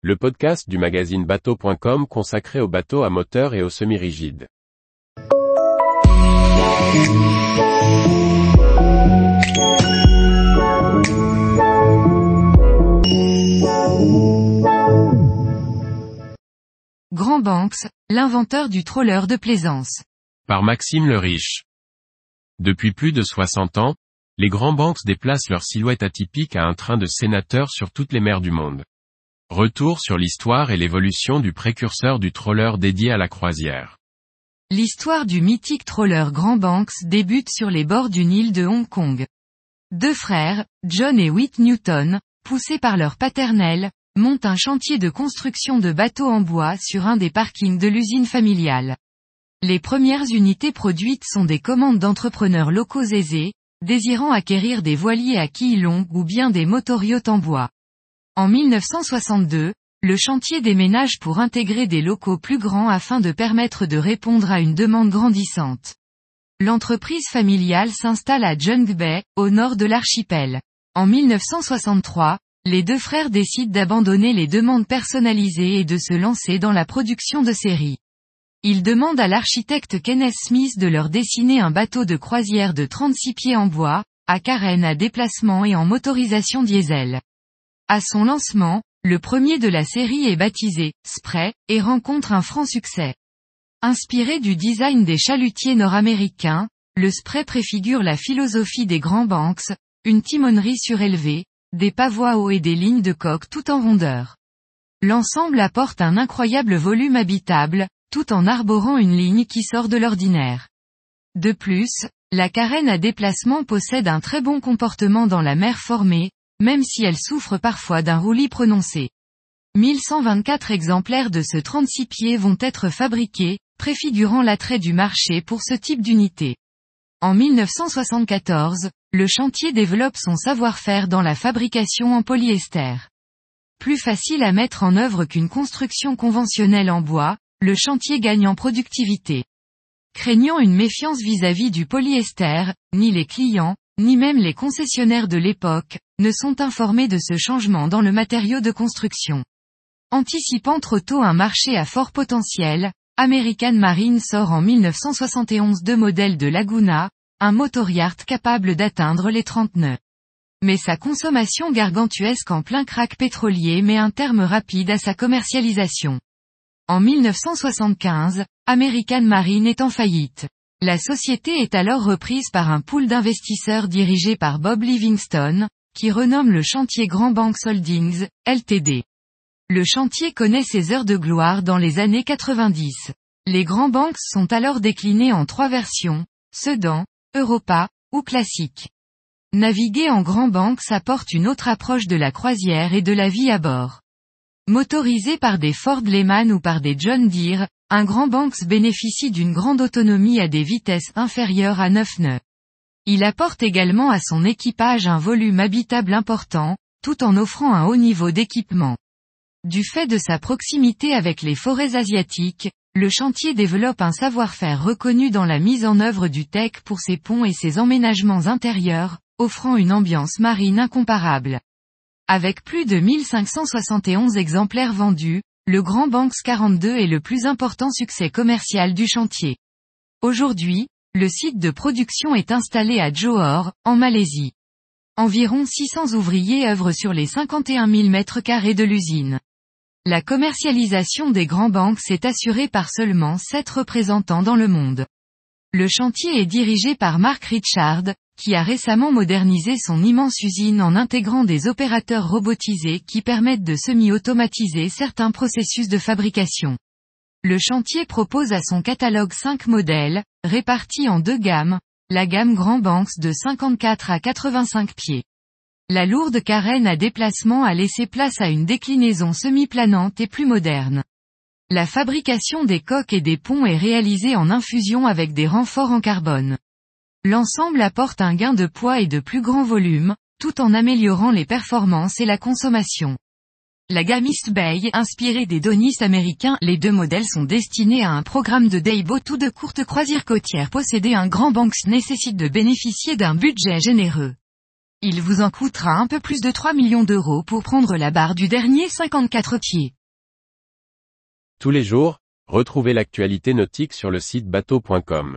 le podcast du magazine bateau.com consacré aux bateaux à moteur et aux semi-rigides. Grand Banks, l'inventeur du troller de plaisance. Par Maxime le Riche. Depuis plus de 60 ans, les grands banks déplacent leur silhouette atypique à un train de sénateurs sur toutes les mers du monde. Retour sur l'histoire et l'évolution du précurseur du troller dédié à la croisière. L'histoire du mythique troller Grand Banks débute sur les bords d'une île de Hong Kong. Deux frères, John et Whit Newton, poussés par leur paternel, montent un chantier de construction de bateaux en bois sur un des parkings de l'usine familiale. Les premières unités produites sont des commandes d'entrepreneurs locaux aisés, désirant acquérir des voiliers à quilles longues ou bien des motoriotes en bois. En 1962, le chantier déménage pour intégrer des locaux plus grands afin de permettre de répondre à une demande grandissante. L'entreprise familiale s'installe à Jung Bay, au nord de l'archipel. En 1963, les deux frères décident d'abandonner les demandes personnalisées et de se lancer dans la production de séries. Ils demandent à l'architecte Kenneth Smith de leur dessiner un bateau de croisière de 36 pieds en bois, à carène à déplacement et en motorisation diesel. À son lancement, le premier de la série est baptisé Spray et rencontre un franc succès. Inspiré du design des chalutiers nord-américains, le Spray préfigure la philosophie des grands banks, une timonerie surélevée, des pavois hauts et des lignes de coque tout en rondeur. L'ensemble apporte un incroyable volume habitable, tout en arborant une ligne qui sort de l'ordinaire. De plus, la carène à déplacement possède un très bon comportement dans la mer formée, même si elle souffre parfois d'un roulis prononcé. 1124 exemplaires de ce 36 pieds vont être fabriqués, préfigurant l'attrait du marché pour ce type d'unité. En 1974, le chantier développe son savoir-faire dans la fabrication en polyester. Plus facile à mettre en œuvre qu'une construction conventionnelle en bois, le chantier gagne en productivité. Craignant une méfiance vis-à-vis -vis du polyester, ni les clients, ni même les concessionnaires de l'époque, ne sont informés de ce changement dans le matériau de construction. Anticipant trop tôt un marché à fort potentiel, American Marine sort en 1971 deux modèles de Laguna, un motor-yacht capable d'atteindre les 30 nœuds. Mais sa consommation gargantuesque en plein crack pétrolier met un terme rapide à sa commercialisation. En 1975, American Marine est en faillite. La société est alors reprise par un pool d'investisseurs dirigé par Bob Livingstone, qui renomme le chantier Grand Banks Holdings, LTD. Le chantier connaît ses heures de gloire dans les années 90. Les Grands Banks sont alors déclinés en trois versions, Sedan, Europa, ou classique. Naviguer en Grand Banks apporte une autre approche de la croisière et de la vie à bord. Motorisé par des Ford Lehman ou par des John Deere, un Grand Banks bénéficie d'une grande autonomie à des vitesses inférieures à 9 nœuds. Il apporte également à son équipage un volume habitable important, tout en offrant un haut niveau d'équipement. Du fait de sa proximité avec les forêts asiatiques, le chantier développe un savoir-faire reconnu dans la mise en œuvre du tech pour ses ponts et ses emménagements intérieurs, offrant une ambiance marine incomparable. Avec plus de 1571 exemplaires vendus, le Grand Banks 42 est le plus important succès commercial du chantier. Aujourd'hui, le site de production est installé à Johor, en Malaisie. Environ 600 ouvriers œuvrent sur les 51 000 mètres carrés de l'usine. La commercialisation des grands banques est assurée par seulement 7 représentants dans le monde. Le chantier est dirigé par Mark Richard, qui a récemment modernisé son immense usine en intégrant des opérateurs robotisés qui permettent de semi-automatiser certains processus de fabrication. Le chantier propose à son catalogue 5 modèles, répartis en deux gammes, la gamme Grand Banks de 54 à 85 pieds. La lourde carène à déplacement a laissé place à une déclinaison semi-planante et plus moderne. La fabrication des coques et des ponts est réalisée en infusion avec des renforts en carbone. L'ensemble apporte un gain de poids et de plus grand volume, tout en améliorant les performances et la consommation. La gamme East Bay, inspirée des Donis américains, les deux modèles sont destinés à un programme de day-boat ou de courte croisière côtière. Posséder un grand banks nécessite de bénéficier d'un budget généreux. Il vous en coûtera un peu plus de 3 millions d'euros pour prendre la barre du dernier 54 pieds. Tous les jours, retrouvez l'actualité nautique sur le site bateau.com